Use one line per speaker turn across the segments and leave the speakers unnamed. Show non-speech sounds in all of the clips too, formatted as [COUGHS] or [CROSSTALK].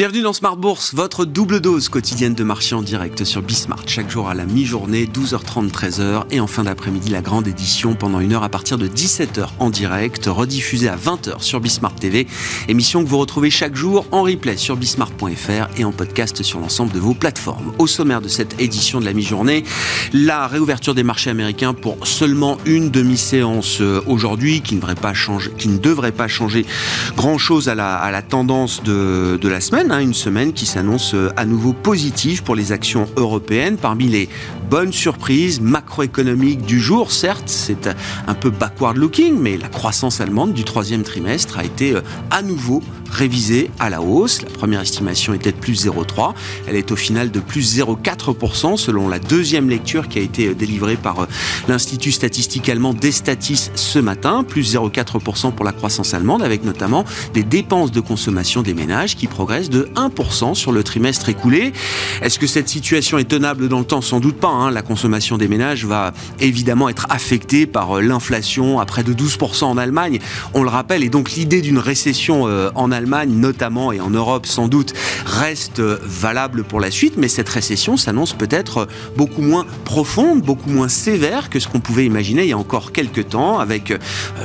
Bienvenue dans Smart Bourse, votre double dose quotidienne de marché en direct sur Bismart. Chaque jour à la mi-journée, 12h30, 13h. Et en fin d'après-midi, la grande édition pendant une heure à partir de 17h en direct, rediffusée à 20h sur Bismart TV. Émission que vous retrouvez chaque jour en replay sur bismart.fr et en podcast sur l'ensemble de vos plateformes. Au sommaire de cette édition de la mi-journée, la réouverture des marchés américains pour seulement une demi-séance euh, aujourd'hui, qui ne devrait pas changer, grand-chose à la, tendance de la semaine. Hein, une semaine qui s'annonce euh, à nouveau positive pour les actions européennes. Parmi les bonnes surprises macroéconomiques du jour, certes, c'est un peu backward looking, mais la croissance allemande du troisième trimestre a été euh, à nouveau révisée à la hausse. La première estimation était de plus 0,3. Elle est au final de plus 0,4% selon la deuxième lecture qui a été euh, délivrée par l'Institut statistique allemand Destatis ce matin. Plus 0,4% pour la croissance allemande avec notamment des dépenses de consommation des ménages qui progressent de 1% sur le trimestre écoulé. Est-ce que cette situation est tenable dans le temps? Sans doute pas. Hein. La consommation des ménages va évidemment être affectée par euh, l'inflation à près de 12% en Allemagne. On le rappelle, et donc l'idée d'une récession euh, en Allemagne, notamment et en Europe sans doute, reste euh, valable pour la suite, mais cette récession s'annonce peut-être beaucoup moins profonde, beaucoup moins sévère que ce qu'on pouvait imaginer il y a encore quelques temps, avec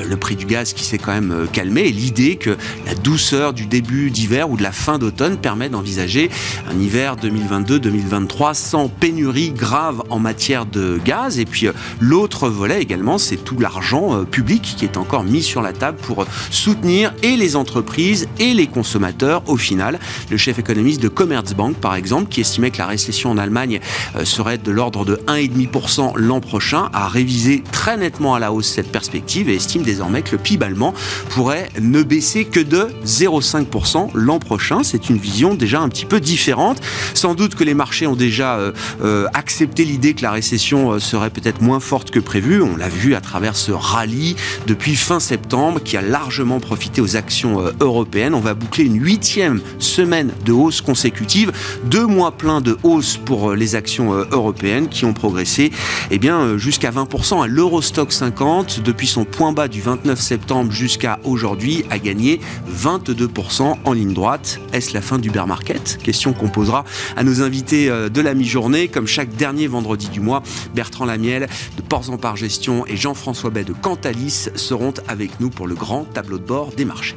le prix du gaz qui s'est quand même calmé et l'idée que la douceur du début d'hiver ou de la fin d'automne permet d'envisager un hiver 2022-2023 sans pénurie grave en matière de gaz. Et puis euh, l'autre volet également, c'est tout l'argent euh, public qui est encore mis sur la table pour soutenir et les entreprises et les consommateurs au final. Le chef économiste de Commerzbank, par exemple, qui estimait que la récession en Allemagne euh, serait de l'ordre de 1,5% l'an prochain, a révisé très nettement à la hausse cette perspective et estime désormais que le PIB allemand pourrait ne baisser que de 0,5% l'an prochain. C'est une vision déjà un petit peu différente. Sans doute que les marchés ont déjà euh, euh, accepté l'idée que la récession serait peut-être moins forte que prévu. On l'a vu à travers ce rallye depuis fin septembre qui a largement profité aux actions européennes. On va boucler une huitième semaine de hausse consécutive, deux mois pleins de hausse pour les actions européennes qui ont progressé eh bien, jusqu'à 20%. À l'Eurostock 50, depuis son point bas du 29 septembre jusqu'à aujourd'hui, a gagné 22% en ligne droite. Est-ce la fin du bear market? Question qu'on posera à nos invités euh, de la mi-journée. Comme chaque dernier vendredi du mois, Bertrand Lamiel de Ports en Par Gestion et Jean-François Bay de Cantalis seront avec nous pour le grand tableau de bord des marchés.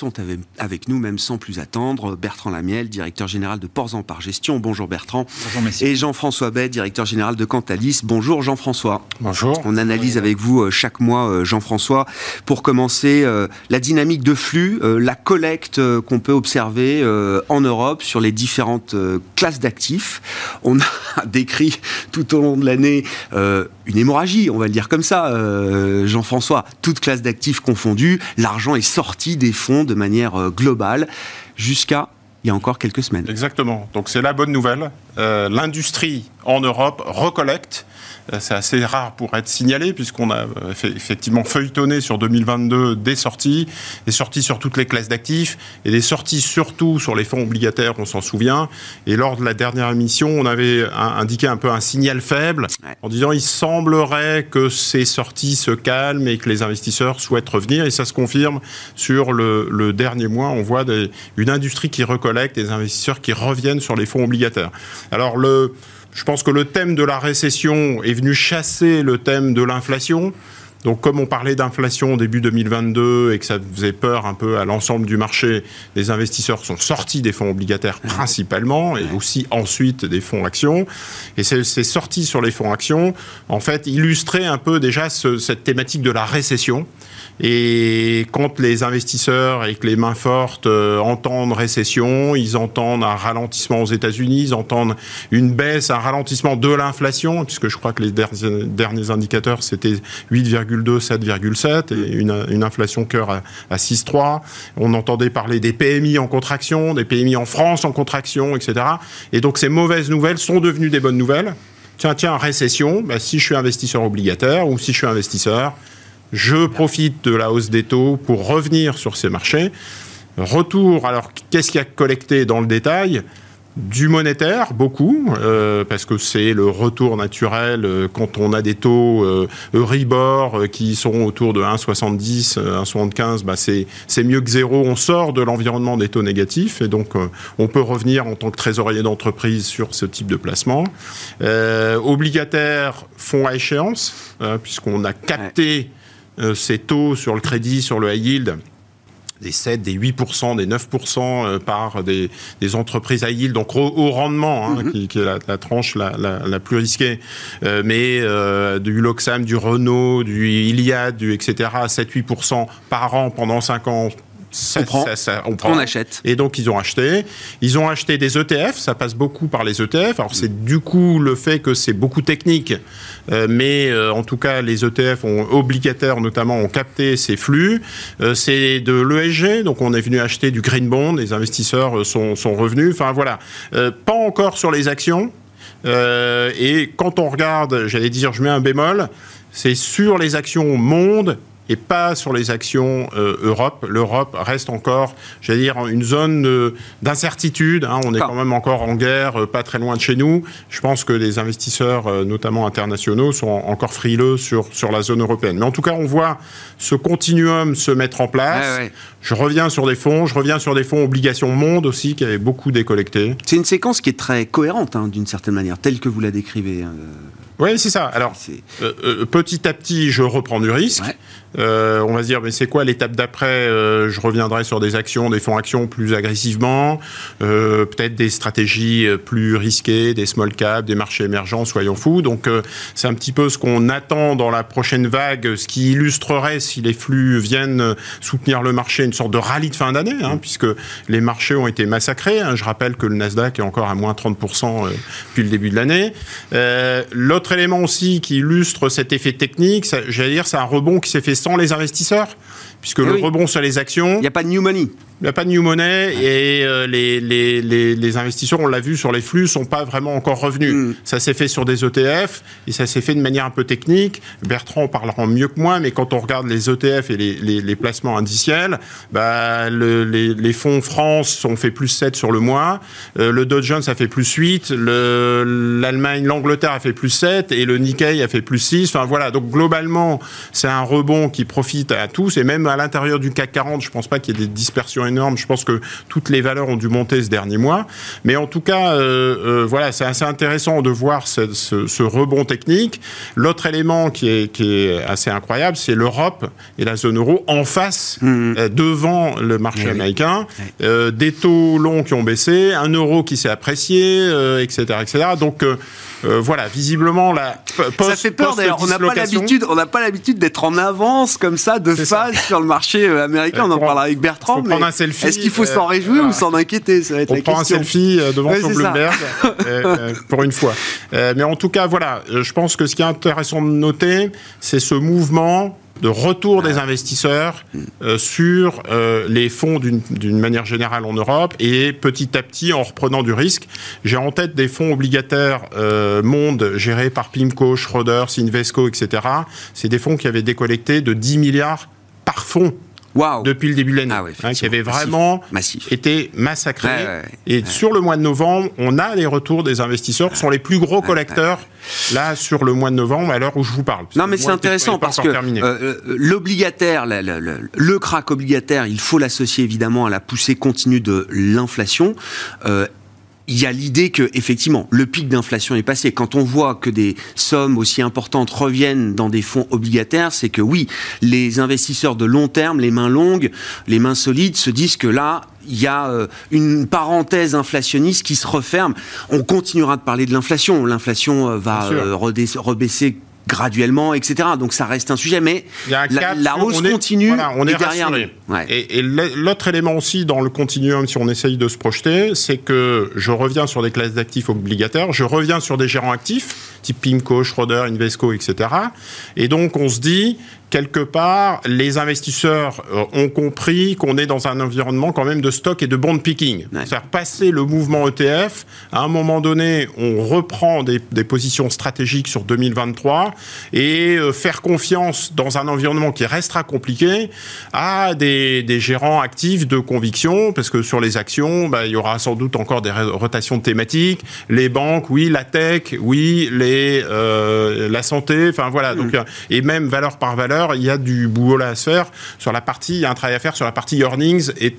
Sont avec nous, même sans plus attendre. Bertrand Lamiel, directeur général de Ports en Par Gestion. Bonjour Bertrand.
Bonjour messieurs.
Et Jean-François Bay, directeur général de Cantalis. Bonjour Jean-François.
Bonjour.
On analyse avec vous euh, chaque mois, euh, Jean-François, pour commencer euh, la dynamique de flux, la collecte qu'on peut observer en Europe sur les différentes classes d'actifs. On a [LAUGHS] décrit tout au long de l'année une hémorragie, on va le dire comme ça, Jean-François. Toute classe d'actifs confondue, l'argent est sorti des fonds de manière euh, globale jusqu'à il y a encore quelques semaines.
Exactement. Donc c'est la bonne nouvelle. Euh, l'industrie en Europe recollecte c'est assez rare pour être signalé, puisqu'on a euh, effectivement feuilletonné sur 2022 des sorties, des sorties sur toutes les classes d'actifs, et des sorties surtout sur les fonds obligataires, on s'en souvient. Et lors de la dernière émission, on avait indiqué un peu un signal faible, en disant il semblerait que ces sorties se calment et que les investisseurs souhaitent revenir, et ça se confirme sur le, dernier mois. On voit une industrie qui recollecte, des investisseurs qui reviennent sur les fonds obligataires. Alors le je pense que le thème de la récession est venu chasser le thème de l'inflation. Donc, comme on parlait d'inflation début 2022 et que ça faisait peur un peu à l'ensemble du marché, les investisseurs sont sortis des fonds obligataires principalement et aussi ensuite des fonds actions. Et ces, sorties sur les fonds actions, en fait, illustraient un peu déjà cette thématique de la récession. Et quand les investisseurs et que les mains fortes euh, entendent récession, ils entendent un ralentissement aux États-Unis, ils entendent une baisse, un ralentissement de l'inflation, puisque je crois que les derniers indicateurs, c'était 8, 7,2, 7,7 et une, inflation cœur à, à 6,3. On entendait parler des PMI en contraction, des PMI en France en contraction, etc. Et donc ces mauvaises nouvelles sont devenues des bonnes nouvelles. Tiens, tiens, récession, bah, si je suis investisseur obligataire ou si je suis investisseur, je profite de la hausse des taux pour revenir sur ces marchés. Retour, alors qu'est-ce qu'il y a collecté dans le détail? Du monétaire, beaucoup, euh, parce que c'est le retour naturel euh, quand on a des taux euh, Euribor qui sont autour de 1,70, 1,75, bah c'est, mieux que zéro. On sort de l'environnement des taux négatifs et donc on peut revenir en tant que trésorier d'entreprise sur ce type de placement. obligataires, fonds à échéance, puisqu'on a capté ces taux sur le crédit, sur le high yield des 7, des 8%, des 9% euh, par des, entreprises à yield, donc au, rendement, hein, mhm. qui, est la, tranche la, plus risquée, euh, mais euh, du Loxam, du Renault, du Iliad, du etc., 7-8% par an pendant 5 ans
on, prend, on, achète.
Et donc, ils ont acheté. Ils ont acheté des ETF, ça passe beaucoup par les ETF. Alors, c'est du coup le fait que c'est beaucoup technique, euh, mais euh, en tout cas, les ETF ont, obligataires notamment ont capté ces flux. Euh, c'est de l'ESG, donc on est venu acheter du green bond, les investisseurs sont, sont revenus. Enfin, voilà. pas encore sur les actions. et quand on regarde, j'allais dire, je mets un bémol, c'est sur les actions monde et pas sur les actions euh, Europe. L'Europe reste encore, j'allais dire, une zone d'incertitude. Hein. On est quand même encore en guerre, euh, pas très loin de chez nous. Je pense que les investisseurs, euh, notamment internationaux, sont encore frileux sur, sur la zone européenne. Mais en tout cas, on voit ce continuum se mettre en place. Je reviens sur des fonds, je reviens sur des fonds obligations monde aussi, qui avaient beaucoup décollecté.
C'est une séquence qui est très cohérente, hein, d'une certaine manière, telle que vous la décrivez. Hein.
Oui, c'est ça. Alors, petit à petit, je reprends du risque. Euh, on va se dire, mais c'est quoi l'étape d'après euh, Je reviendrai sur des actions, des fonds actions plus agressivement, euh, peut-être des stratégies plus risquées, des small caps, des marchés émergents, soyons fous. Donc c'est un petit peu ce qu'on attend dans la prochaine vague, ce qui illustrerait si les flux viennent soutenir le marché, une sorte de rallye de fin d'année, hein, puisque les marchés ont été massacrés. Hein. Je rappelle que le Nasdaq est encore à moins 30% depuis le début de l'année. L'autre élément aussi qui illustre cet effet technique, j'allais dire, c'est un rebond qui s'est fait sans les investisseurs, puisque eh le rebond sur les actions.
Il n'y a pas de new money.
Il n'y a pas de new money et euh, les, les, les, investisseurs, on l'a vu sur les flux, sont pas vraiment encore revenus. Mm. Ça s'est fait sur des ETF et ça s'est fait de manière un peu technique. Bertrand en parlera mieux que moi, mais quand on regarde les ETF et les, placements indiciels, bah, les, fonds France ont fait plus 7 sur le mois, euh, le Dow Jones a fait plus 8, l'Allemagne, l'Angleterre a fait plus 7 et le Nikkei a fait plus 6. Enfin voilà, donc globalement, c'est un rebond qui profite à tous et même à l'intérieur du CAC 40, je pense pas qu'il y ait des dispersions énorme. Je pense que toutes les valeurs ont dû monter ce dernier mois. Mais en tout cas, euh, euh, voilà, c'est assez intéressant de voir ce, rebond technique. L'autre élément qui est, qui est, assez incroyable, c'est l'Europe et la zone euro en face, mmh. euh, devant le marché eh américain. des taux longs qui ont baissé, un euro qui s'est apprécié, etc., etc. Donc euh, voilà, visiblement, la
Ça fait peur d'ailleurs. On n'a pas l'habitude, on n'a pas l'habitude d'être en avance comme ça, de phase sur le marché euh, américain. On en parlera avec Bertrand. Mais est-ce qu'il faut s'en euh, réjouir ou s'en inquiéter?
Ça va être on prend un selfie devant son Bloomberg pour une fois. mais en tout cas, voilà, je pense que ce qui est intéressant de noter, c'est ce mouvement de retour des investisseurs euh, sur euh, les fonds d'une manière générale en Europe et petit à petit en reprenant du risque. J'ai en tête des fonds obligataires euh, monde gérés par PIMCO, Schroders, Invesco, etc. C'est des fonds qui avaient décollecté de 10 milliards par fonds depuis le début de l'année, ah hein, qui avait vraiment été massacré. et sur le mois de novembre, on a les retours des investisseurs, qui sont les plus gros collecteurs là sur le mois de novembre, à l'heure où je vous parle.
Non, mais c'est intéressant parce que euh, euh, l'obligataire, le, le, le, crack obligataire, il faut l'associer évidemment à la poussée continue de l'inflation. Euh, il y a l'idée que effectivement le pic d'inflation est passé. Quand on voit que des sommes aussi importantes reviennent dans des fonds obligataires, c'est que oui, les investisseurs de long terme, les mains longues, les mains solides, se disent que là, il y a euh, une parenthèse inflationniste qui se referme. On continuera de parler de l'inflation. L'inflation euh, va euh, rebaisser graduellement, etc. Donc ça reste un sujet, mais la, hausse continue.
on est derrière Et, l'autre élément aussi dans le continuum, si on essaye de se projeter, c'est que je reviens sur des classes d'actifs obligataires, je reviens sur des gérants actifs, type PIMCO, Schroeder, Invesco, etc. Et donc on se dit, quelque part, les investisseurs euh, ont compris qu'on est dans un environnement quand même de stock et de bond picking. C'est-à-dire passer le mouvement ETF, à un moment donné, on reprend des, positions stratégiques sur 2023 et euh, faire confiance dans un environnement qui restera compliqué à des, gérants actifs de conviction, parce que sur les actions, bah, il y aura sans doute encore des rotations thématiques. Les banques, oui, la tech, oui, les, euh, la santé, enfin voilà. Donc, mm. et même valeur par valeur, il y a du boulot à se faire sur la partie, il y a un travail à faire sur la partie earnings et,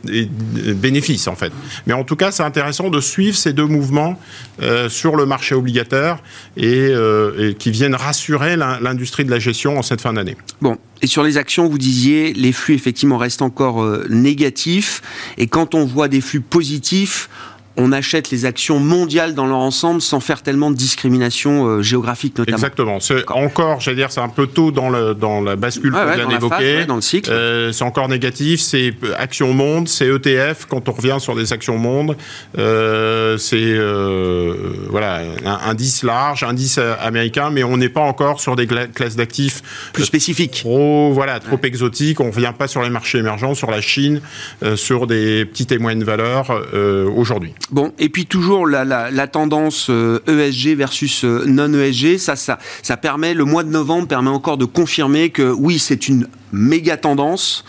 bénéfices en fait. Mais en tout cas, c'est intéressant de suivre ces deux mouvements euh, sur le marché obligataire euh, et, qui viennent rassurer l'industrie de la gestion en cette fin d'année.
Bon, et sur les actions, vous disiez, les flux effectivement restent encore négatifs. Et quand on voit des flux positifs, on achète les actions mondiales dans leur ensemble sans faire tellement de discrimination euh, géographique notamment.
Exactement. C'est encore, j'allais dire, c'est un peu tôt dans, le, dans la bascule qu'on vient d'évoquer.
dans le cycle. Euh,
c'est encore négatif. C'est actions monde, c'est ETF. Quand on revient sur des actions monde, euh, c'est voilà un indice large, indice américain, mais on n'est pas encore sur des classes d'actifs
plus spécifiques.
Trop voilà, trop exotiques. On revient pas sur les marchés émergents, sur la Chine, sur des petites et moyennes valeurs aujourd'hui.
Bon, et puis toujours la, tendance ESG euh, e versus euh, non-ESG, ça, ça, ça permet, le mois de novembre permet encore de confirmer que oui, c'est une méga tendance.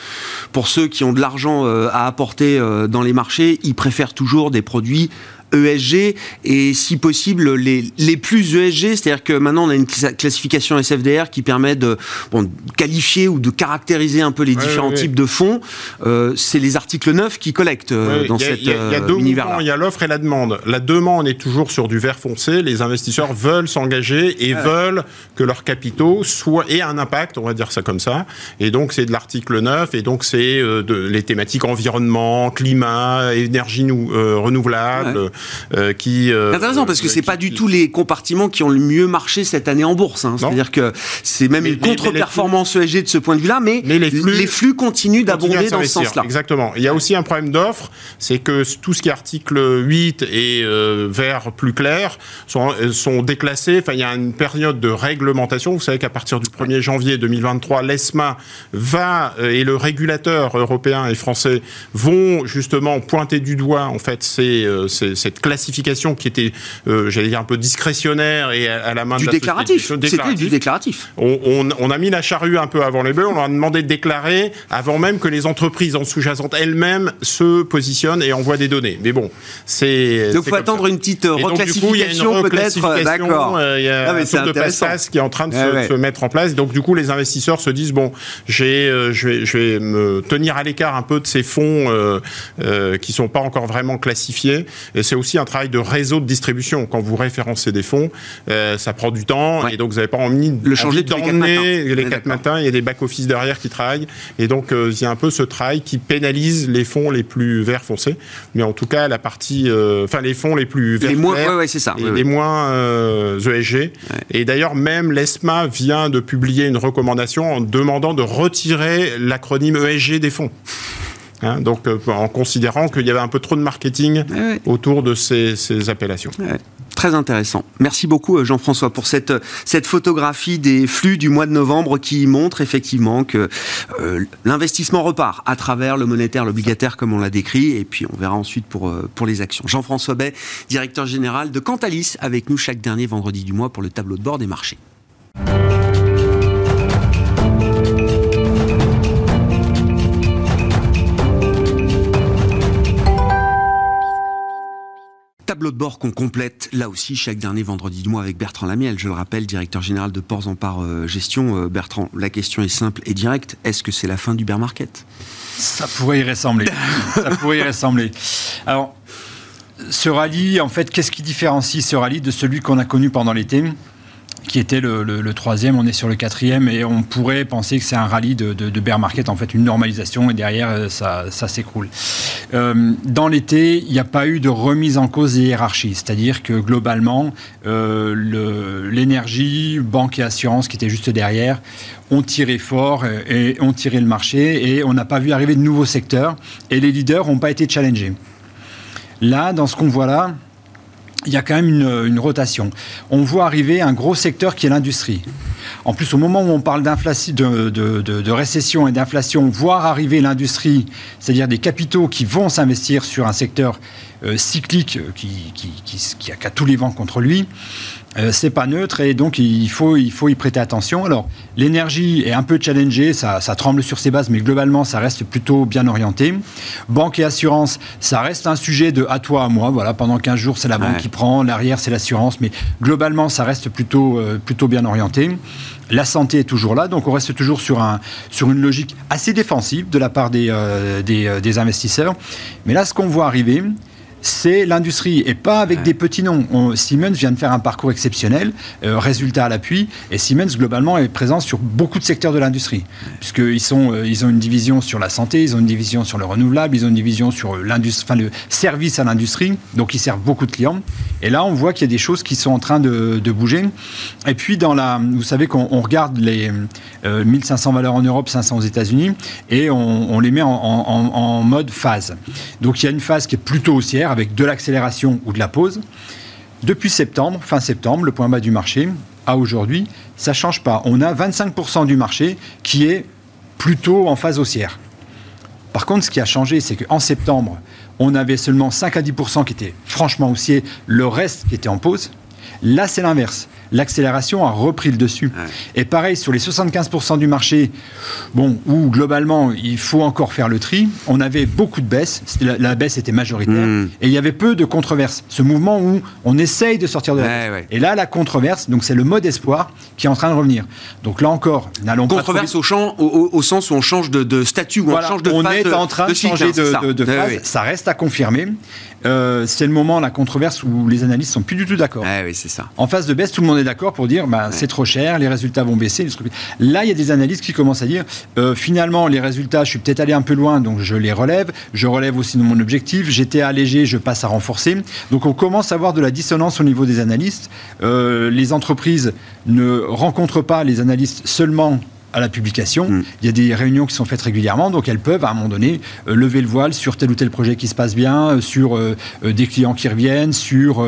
Pour ceux qui ont de l'argent euh, à apporter dans les marchés, ils préfèrent toujours des produits ESG et si possible les, les plus ESG, c'est-à-dire que maintenant on a une classification SFDR qui permet de bon, qualifier ou de caractériser un peu les différents types de fonds. Euh, c'est les articles 9 qui collectent euh, dans cette univers Il y a deux
univers Il y a l'offre et la demande. La demande est toujours sur du vert foncé. Les investisseurs veulent s'engager et veulent que leurs capitaux soient aient un impact, on va dire ça comme ça. Et donc c'est de l'article 9 et donc c'est euh, de, les thématiques environnement, climat, énergie renouvelable.
Euh, qui. Euh, intéressant parce que c'est pas du tout les compartiments qui ont le mieux marché cette année en bourse. Hein. C'est-à-dire que c'est même une contre-performance ESG de ce point de vue-là, mais, les, flux, continuent d'abonder dans ce sens-là.
Exactement. Il y a aussi un problème d'offre, c'est que tout ce qui est article 8 et euh, vert plus clair sont, sont déclassés. Enfin, il y a une période de réglementation. Vous savez qu'à partir du 1er janvier 2023, l'ESMA va et le régulateur européen et français vont justement pointer du doigt en fait ces, ces, ces classification qui était, euh, j'allais dire, un peu discrétionnaire et à, la main
du
de
la déclaratif. C'était du déclaratif.
On, a mis la charrue un peu avant les bœufs, on leur a demandé de déclarer avant même que les entreprises en sous-jacente elles-mêmes se positionnent et envoient des données. Mais bon, c'est...
Donc il faut attendre une petite reclassification peut-être, d'accord.
Euh, il y a ah, un tour de passage qui est en train de se, mettre en place. Donc du coup, les investisseurs se disent, bon, j'ai, euh, je, vais, je vais me tenir à l'écart un peu de ces fonds euh, qui sont pas encore vraiment classifiés. Et c'est aussi un travail de réseau de distribution. Quand vous référencez des fonds, euh, ça prend du temps et donc vous n'avez pas envie
le changer
d'emmener les quatre matins. Il y a des back-office derrière qui travaillent et donc euh, il y a un peu ce travail qui pénalise les fonds les plus verts foncés. Mais en tout cas, la partie, euh, enfin les fonds les plus verts
les moins, ouais, ça,
et les moins ESG. Et d'ailleurs, même l'ESMA vient de publier une recommandation en demandant de retirer l'acronyme ESG des fonds. Hein, donc, euh, en considérant qu'il y avait un peu trop de marketing autour de ces, appellations.
Très intéressant. Merci beaucoup euh, Jean-François pour cette, cette photographie des flux du mois de novembre qui montre effectivement que euh, l'investissement repart à travers le monétaire, l'obligataire comme on l'a décrit et puis on verra ensuite pour, pour les actions. Jean-François Bay, directeur général de Cantalis avec nous chaque dernier vendredi du mois pour le tableau de bord des marchés. Tableau de bord qu'on complète là aussi chaque dernier vendredi du mois avec Bertrand Lamiel, je le rappelle, directeur général de Ports en Part euh, Gestion. Euh, Bertrand, la question est simple et directe. Est-ce que c'est la fin du bear market
Ça pourrait y ressembler. Ça pourrait y ressembler. Alors, ce rallye, en fait, qu'est-ce qui différencie ce rallye de celui qu'on a connu pendant l'été? Qui était le, troisième, on est sur le quatrième, et on pourrait penser que c'est un rallye de, bear market, en fait une normalisation, et derrière euh, ça, s'écroule. Euh, dans l'été, il n'y a pas eu de remise en cause des hiérarchies, c'est-à-dire que globalement, euh, l'énergie, banque et assurance qui étaient juste derrière, ont tiré fort et, ont tiré le marché, et on n'a pas vu arriver de nouveaux secteurs, et les leaders n'ont pas été challengés. Là, dans ce qu'on voit là, il y a quand même une, rotation. On voit arriver un gros secteur qui est l'industrie. En plus, au moment où on parle de, récession et d'inflation, voir arriver l'industrie, c'est-à-dire des capitaux qui vont s'investir sur un secteur euh, cyclique qui, qui, qui, qui, a, tous les vents contre lui, euh, c'est pas neutre et donc il faut, il faut y prêter attention. Alors, l'énergie est un peu challengée, ça, ça, tremble sur ses bases, mais globalement, ça reste plutôt bien orienté. Banque et assurance, ça reste un sujet de à toi, à moi. Voilà, pendant 15 jours, c'est la banque qui prend, l'arrière, c'est l'assurance, mais globalement, ça reste plutôt, euh, plutôt bien orienté. La santé est toujours là, donc on reste toujours sur, un, sur une logique assez défensive de la part des, euh, des, des investisseurs. Mais là, ce qu'on voit arriver, c'est l'industrie et pas avec des petits noms. Siemens vient de faire un parcours exceptionnel, euh, résultat à l'appui, et Siemens globalement est présent sur beaucoup de secteurs de l'industrie, puisqu'ils sont, euh, ils ont une division sur la santé, ils ont une division sur le renouvelable, ils ont une division sur enfin, le service à l'industrie, donc ils servent beaucoup de clients. Et là, on voit qu'il y a des choses qui sont en train de, bouger. Et puis, dans la, vous savez qu'on regarde les 1500 euh, valeurs en Europe, 500 aux États-Unis, et on, les met en, en mode phase. Donc, il y a une phase qui est plutôt haussière avec de l'accélération ou de la pause. Depuis septembre, fin septembre, le point bas du marché, à aujourd'hui, ça ne change pas. On a 25% du marché qui est plutôt en phase haussière. Par contre, ce qui a changé, c'est qu'en septembre, on avait seulement 5 à 10% qui étaient franchement haussiers, le reste qui était en pause. Là, c'est l'inverse l'accélération a repris le dessus. Et pareil, sur les 75% du marché, bon, où globalement, il faut encore faire le tri, on avait beaucoup de baisses, la, baisse était majoritaire, hmm. et il y avait peu de controverses. Ce mouvement où on essaye de sortir de la Et là, la controverse, donc c'est le mode espoir qui est en train de revenir. Donc là encore,
n'allons pas... Controverse au, champ, au, sens où on change de, statut, où on change de
On est en train de, changer de, phase, ça reste à confirmer. Euh, c'est le moment, la controverse, où les analystes sont plus du tout d'accord.
oui, c'est ça.
En phase de baisse, tout le monde est d'accord pour dire bah, c'est trop cher, les résultats vont baisser. Là, il y a des analystes qui commencent à dire euh, finalement, les résultats, je suis peut-être allé un peu loin, donc je les relève. Je relève aussi mon objectif. J'étais allégé, je passe à renforcer. Donc on commence à avoir de la dissonance au niveau des analystes. Euh, les entreprises ne rencontrent pas les analystes seulement à la publication. Mm. Il y a des réunions qui sont faites régulièrement, donc elles peuvent à un moment donné euh, lever le voile sur tel ou tel projet qui se passe bien, euh, sur euh, des clients qui reviennent, sur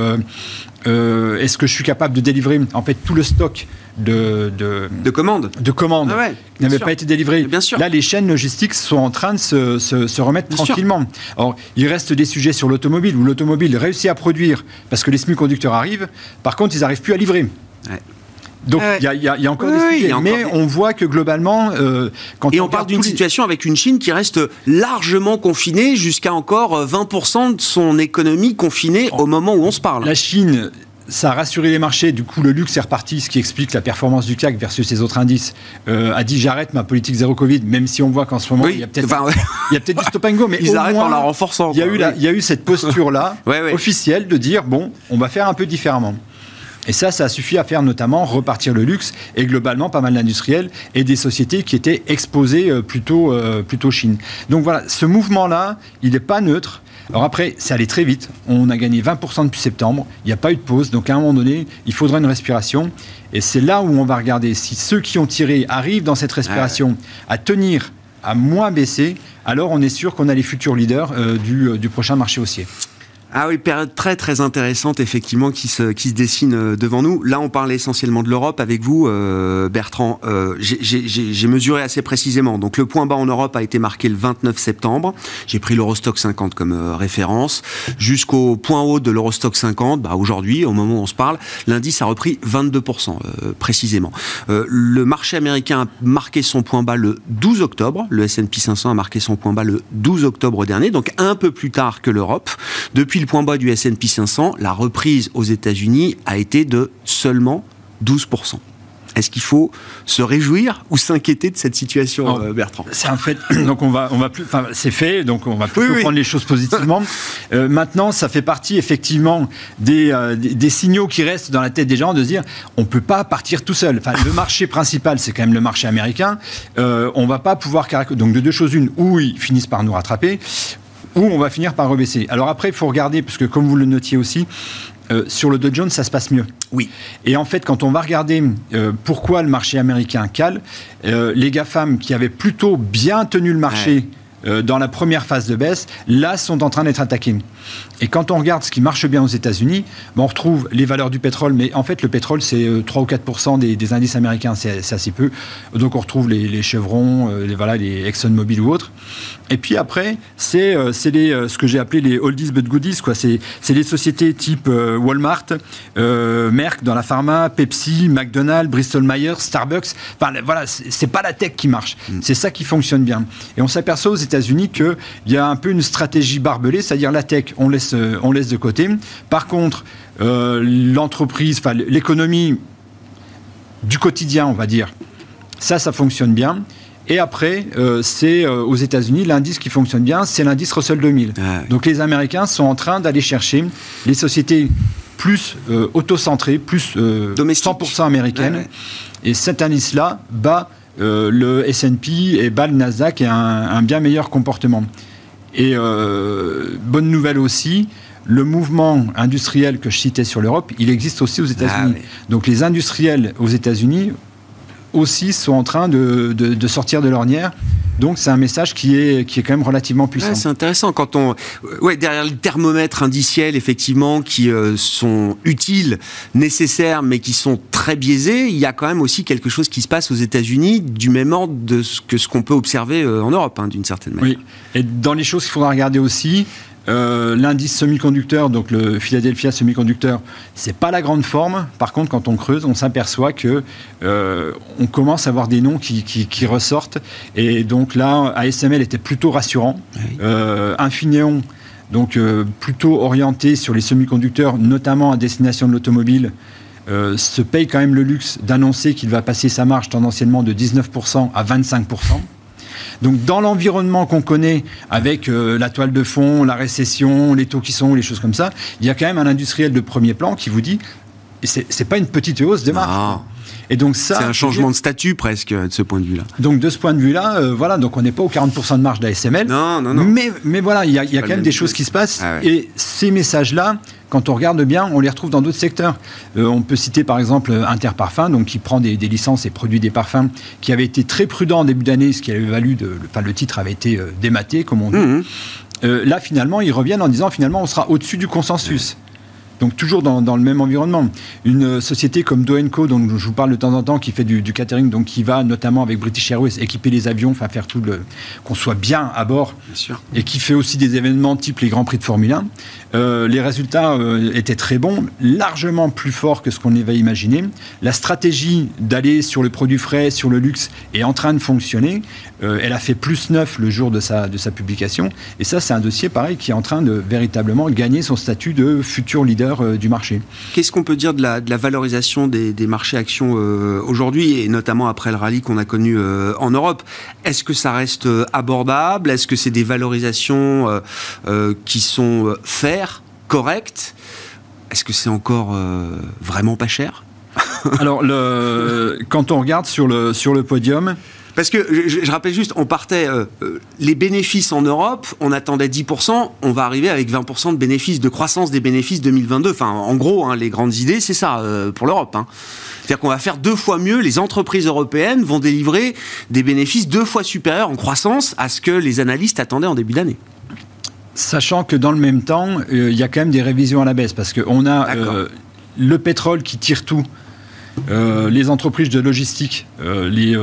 est-ce que je suis capable de délivrer en fait tout le stock de,
de, commandes,
de commandes ah qui n'avaient pas été délivrées. Bien sûr. Là, les chaînes logistiques sont en train de se, se, remettre tranquillement. Alors, il reste des sujets sur l'automobile, où l'automobile réussit à produire parce que les semi-conducteurs arrivent. Par contre, ils n'arrivent plus à livrer. Ouais. Donc il y, a encore des sujets, mais on voit que globalement,
euh, quand et on, parle d'une situation avec une Chine qui reste largement confinée, jusqu'à encore 20% euh, de son économie confinée au moment où on se parle.
La Chine, ça a rassuré les marchés. Du coup, le luxe est reparti, ce qui explique la performance du CAC versus les autres indices. Euh, a dit j'arrête ma politique zéro Covid, même si on voit qu'en ce moment il y a peut-être peut du stop and go, mais [LAUGHS]
ils arrêtent en la renforçant.
Il y a eu il y a eu cette posture là [LAUGHS] officielle de dire bon, on va faire un peu différemment. Et ça, ça a suffi à faire notamment repartir le luxe et globalement pas mal d'industriels et des sociétés qui étaient exposées euh, plutôt, euh, plutôt Chine. Donc voilà, ce mouvement-là, il n'est pas neutre. Alors après, c'est allé très vite. On a gagné 20% depuis septembre. Il n'y a pas eu de pause. Donc à un moment donné, il faudra une respiration. Et c'est là où on va regarder si ceux qui ont tiré arrivent dans cette respiration à tenir, à moins baisser, alors on est sûr qu'on a les futurs leaders euh, du, du prochain marché haussier.
Ah oui, période très très intéressante effectivement qui se, qui se dessine euh, devant nous. Là, on parle essentiellement de l'Europe avec vous, euh, Bertrand. Euh, J'ai mesuré assez précisément. Donc le point bas en Europe a été marqué le 29 septembre. J'ai pris l'Eurostock 50 comme euh, référence. Jusqu'au point haut de l'Eurostock 50, bah, aujourd'hui, au moment où on se parle, l'indice a repris 22% précisément. le marché américain a marqué son point bas le 12 octobre. Le S&P 500 a marqué son point bas le 12 octobre dernier, donc un peu plus tard que l'Europe. Depuis le point bas du S&P 500, la reprise aux États-Unis a été de seulement 12%. Est-ce qu'il faut se réjouir ou s'inquiéter de cette situation, euh, Bertrand?
C'est un fait. [COUGHS] Donc on va, on va plus. Enfin, c'est fait. Donc on va plus prendre les choses positivement. [LAUGHS] Euh, maintenant, ça fait partie effectivement euh, des, des, signaux qui restent dans la tête des gens de se dire on peut pas partir tout seul. Enfin, le marché principal, c'est quand même le marché américain. on va pas pouvoir donc de deux choses une, ou ils finissent par nous rattraper, ou on va finir par rebaisser. Alors après, il faut regarder, parce que comme vous le notiez aussi, euh, sur le Dow Jones, ça se passe mieux.
Oui.
Et en fait, quand on va regarder euh, pourquoi le marché américain cale, euh, les GAFAM qui avaient plutôt bien tenu le marché dans la première phase de baisse, là, sont en train d'être attaqués. Et quand on regarde ce qui marche bien aux États-Unis, ben, on retrouve les valeurs du pétrole, mais en fait, le pétrole, c'est 3 ou 4 des, des, indices américains, c'est assez peu. Donc, on retrouve les, les chevrons, les, voilà, les ExxonMobil ou autres. Et puis après, c'est ce que j'ai appelé les oldies but goodies. C'est les sociétés type Walmart, Merck dans la pharma, Pepsi, McDonald's, Bristol Myers, Starbucks. Enfin, voilà, c'est pas la tech qui marche. Mm. C'est ça qui fonctionne bien. Et on s'aperçoit aux États-Unis qu'il y a un peu une stratégie barbelée, c'est-à-dire la tech, on laisse, on laisse de côté. Par contre, euh, l'entreprise, enfin, l'économie du quotidien, on va dire, ça, ça fonctionne bien. Et après, euh, c'est euh, aux États-Unis, l'indice qui fonctionne bien, c'est l'indice Russell 2000. Ah Donc les Américains sont en train d'aller chercher les sociétés plus euh, auto-centrées, plus 100% américaines. Et cet indice-là bat le S&P et bat le Nasdaq et un, un bien meilleur comportement. Et bonne nouvelle aussi, le mouvement industriel que je citais sur l'Europe, il existe aussi aux États-Unis. Ah Donc les industriels aux États-Unis aussi sont en train de, de, sortir de l'ornière. Donc c'est un message qui est, qui est quand même relativement puissant.
c'est intéressant quand on... Ouais, derrière les thermomètres indiciels, effectivement, qui euh, sont utiles, nécessaires, mais qui sont très biaisés, il y a quand même aussi quelque chose qui se passe aux États-Unis du même ordre de ce que ce qu'on peut observer euh, en Europe, hein, d'une certaine manière.
Oui, et dans les choses qu'il faudra regarder aussi, euh, l'indice semi-conducteur, donc le Philadelphia semi-conducteur, c'est pas la grande forme. Par contre, quand on creuse, on s'aperçoit que euh, on commence à avoir des noms qui, ressortent. Et donc là, ASML était plutôt rassurant. Euh, Infineon, donc plutôt orienté sur les semi-conducteurs, notamment à destination de l'automobile. se paye quand même le luxe d'annoncer qu'il va passer sa marge tendanciellement de 19% à 25%. Donc dans l'environnement qu'on connaît, avec euh, la toile de fond, la récession, les taux qui sont, les choses comme ça, il y a quand même un industriel de premier plan qui vous dit, c'est pas une petite hausse des marges.
Et donc ça, c'est un changement de statut presque de ce point de vue-là.
Donc de ce point de vue-là, euh, voilà, donc on n'est pas aux 40% de marge d'ASML.
Non, non, non.
Mais, mais voilà, il y a, y a quand même des choses qui se passent. Ah et ces messages-là, quand on regarde bien, on les retrouve dans d'autres secteurs. Euh, on peut citer par exemple Interparfum, donc qui prend des, licences et produit des parfums, qui avait été très prudent en début d'année, ce qui avait valu de, enfin, le titre avait été euh, dématé, comme on dit. Mmh. là, finalement, ils reviennent en disant finalement, on sera au-dessus du consensus. Donc toujours dans, le même environnement. Une société comme Doenco, dont je vous parle de temps en temps, qui fait du, catering, donc qui va notamment avec British Airways équiper les avions, enfin faire tout le qu'on soit bien à bord, et qui fait aussi des événements type les grands prix de Formule 1. Euh, les résultats euh, étaient très bons, largement plus forts que ce qu'on avait imaginé. La stratégie d'aller sur le produit frais, sur le luxe, est en train de fonctionner. Euh, elle a fait plus 9 le jour de sa, de sa publication. Et ça, c'est un dossier pareil qui est en train de véritablement gagner son statut de futur leader du marché.
Qu'est-ce qu'on peut dire de la, de la valorisation des, des marchés actions aujourd'hui, et notamment après le rallye qu'on a connu en Europe? Est-ce que ça reste abordable? Est-ce que c'est des valorisations qui sont faites correct. Est-ce que c'est encore euh, vraiment pas cher? [LAUGHS]
Alors, le, quand on regarde sur le, sur le podium,
parce que je, rappelle juste, on partait euh, euh, les bénéfices en Europe, on attendait 10%, on va arriver avec 20% de bénéfices, de croissance des bénéfices 2022. Enfin, en gros, hein, les grandes idées, c'est ça pour l'Europe. Hein. C'est-à-dire qu'on va faire deux fois mieux. Les entreprises européennes vont délivrer des bénéfices deux fois supérieurs en croissance à ce que les analystes attendaient en début d'année.
Sachant que dans le même temps, euh, il y a quand même des révisions à la baisse, parce qu'on a euh, le pétrole qui tire tout, euh, les entreprises de logistique, les,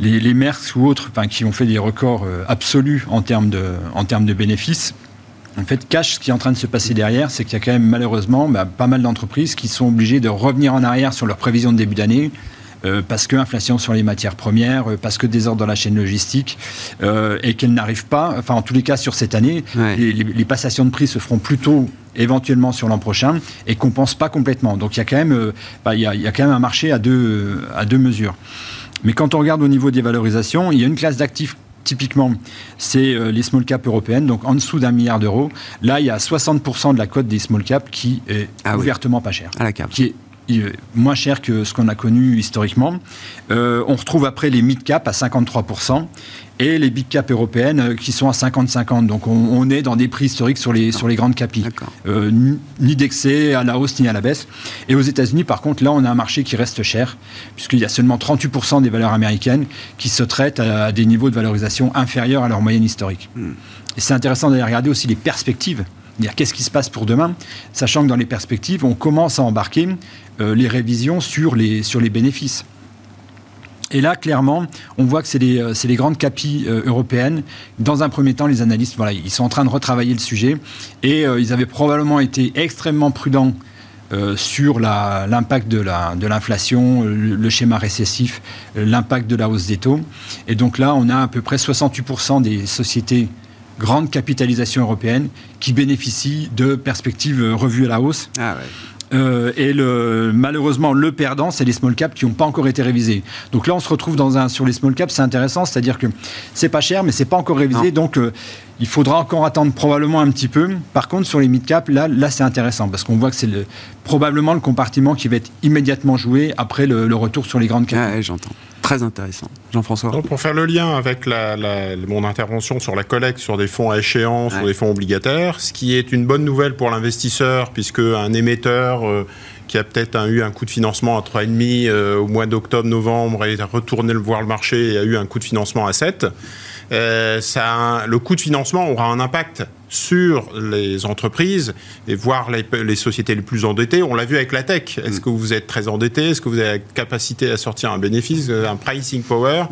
les, les ou autres, qui ont fait des records absolus en termes, de, bénéfices. En fait, cash, ce qui est en train de se passer derrière, c'est qu'il y a quand même malheureusement bah, pas mal d'entreprises qui sont obligées de revenir en arrière sur leurs prévisions de début d'année, euh, parce que inflation sur les matières premières, euh, parce que désordre dans la chaîne logistique, euh, et qu'elle n'arrive pas, enfin en tous les cas sur cette année, les, passations de prix se feront plutôt éventuellement sur l'an prochain et compensent pas complètement. Donc il y a quand même, bah, il, y a, quand même un marché à deux, à deux mesures. Mais quand on regarde au niveau des valorisations, il y a une classe d'actifs typiquement, c'est les small caps européennes, donc en dessous d'un milliard d'euros. Là, il y a 60% de la cote des small caps qui est ah ouvertement pas cher.
À la
Qui est moins cher que ce qu'on a connu historiquement. Euh, on retrouve après les mid-cap à 53% et les big cap européennes euh, qui sont à 50-50. Donc on, est dans des prix historiques sur les, sur les grandes capis. Euh, ni d'excès à la hausse ni à la baisse. Et aux États-Unis, par contre, là, on a un marché qui reste cher, puisqu'il y a seulement 38% des valeurs américaines qui se traitent à, des niveaux de valorisation inférieurs à leur moyenne historique. Hmm. Et c'est intéressant d'aller regarder aussi les perspectives Qu'est-ce qui se passe pour demain Sachant que dans les perspectives, on commence à embarquer euh, les révisions sur les, bénéfices. Et là, clairement, on voit que c'est les, euh, les, grandes capis euh, européennes. Dans un premier temps, les analystes, voilà, ils sont en train de retravailler le sujet. Et ils avaient probablement été extrêmement prudents sur l'impact de l'inflation, le, schéma récessif, l'impact de la hausse des taux. Et donc là, on a à peu près 68% des sociétés grande capitalisation européenne qui bénéficie de perspectives revues à la hausse. Ah euh, et le, malheureusement, le perdant, c'est les small caps qui n'ont pas encore été révisés. Donc là, on se retrouve dans un, sur les small caps, c'est intéressant, c'est-à-dire que c'est pas cher, mais c'est pas encore révisé. Donc euh, il faudra encore attendre probablement un petit peu. Par contre, sur les mid caps, là, là c'est intéressant parce qu'on voit que c'est probablement le compartiment qui va être immédiatement joué après le, retour sur les grandes caps.
Ah, j'entends. Très intéressant. Jean-François
Pour faire le lien avec mon intervention sur la collecte sur des fonds à échéance ou des fonds obligataires, ce qui est une bonne nouvelle pour l'investisseur, puisque un émetteur euh, qui a peut-être eu un coût de financement à 3,5 euh, au mois d'octobre-novembre et a retourné voir le marché et a eu un coût de financement à 7, euh, ça, le coût de financement aura un impact sur les entreprises et voir les, sociétés les plus endettées. On l'a vu avec la tech. Est-ce mm. que vous êtes très endetté? Est-ce que vous avez la capacité à sortir un bénéfice, un pricing power?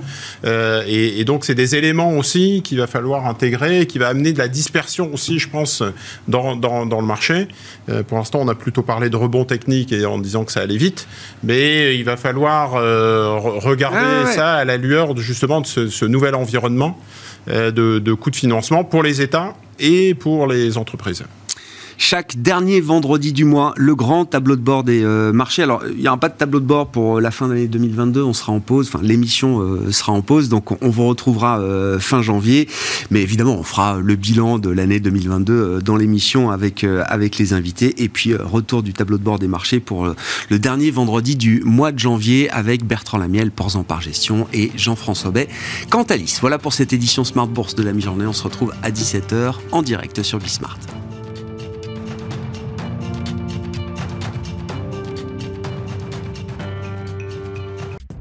Euh, et, donc, c'est des éléments aussi qu'il va falloir intégrer et qui va amener de la dispersion aussi, je pense, dans, dans, dans le marché. Euh, pour l'instant, on a plutôt parlé de rebond technique et en disant que ça allait vite, mais il va falloir euh, regarder ça à la lueur justement de ce, ce nouvel environnement euh, de, de coûts de financement pour les États et pour les entreprises
chaque dernier vendredi du mois, le grand tableau de bord des euh, marchés. Alors, il n'y aura pas de tableau de bord pour la fin de l'année 2022, on sera en pause, enfin l'émission euh, sera en pause, donc on, vous retrouvera euh, fin janvier. Mais évidemment, on fera le bilan de l'année 2022 dans l'émission avec, avec les invités. Et puis, retour du tableau de bord des marchés pour le dernier vendredi du mois de janvier avec Bertrand Lamiel, Porzan par gestion et Jean-François Bay. Quant à Alice, voilà pour cette édition Smart Bourse de la mi-journée. On se retrouve à 17h en direct sur Bismart.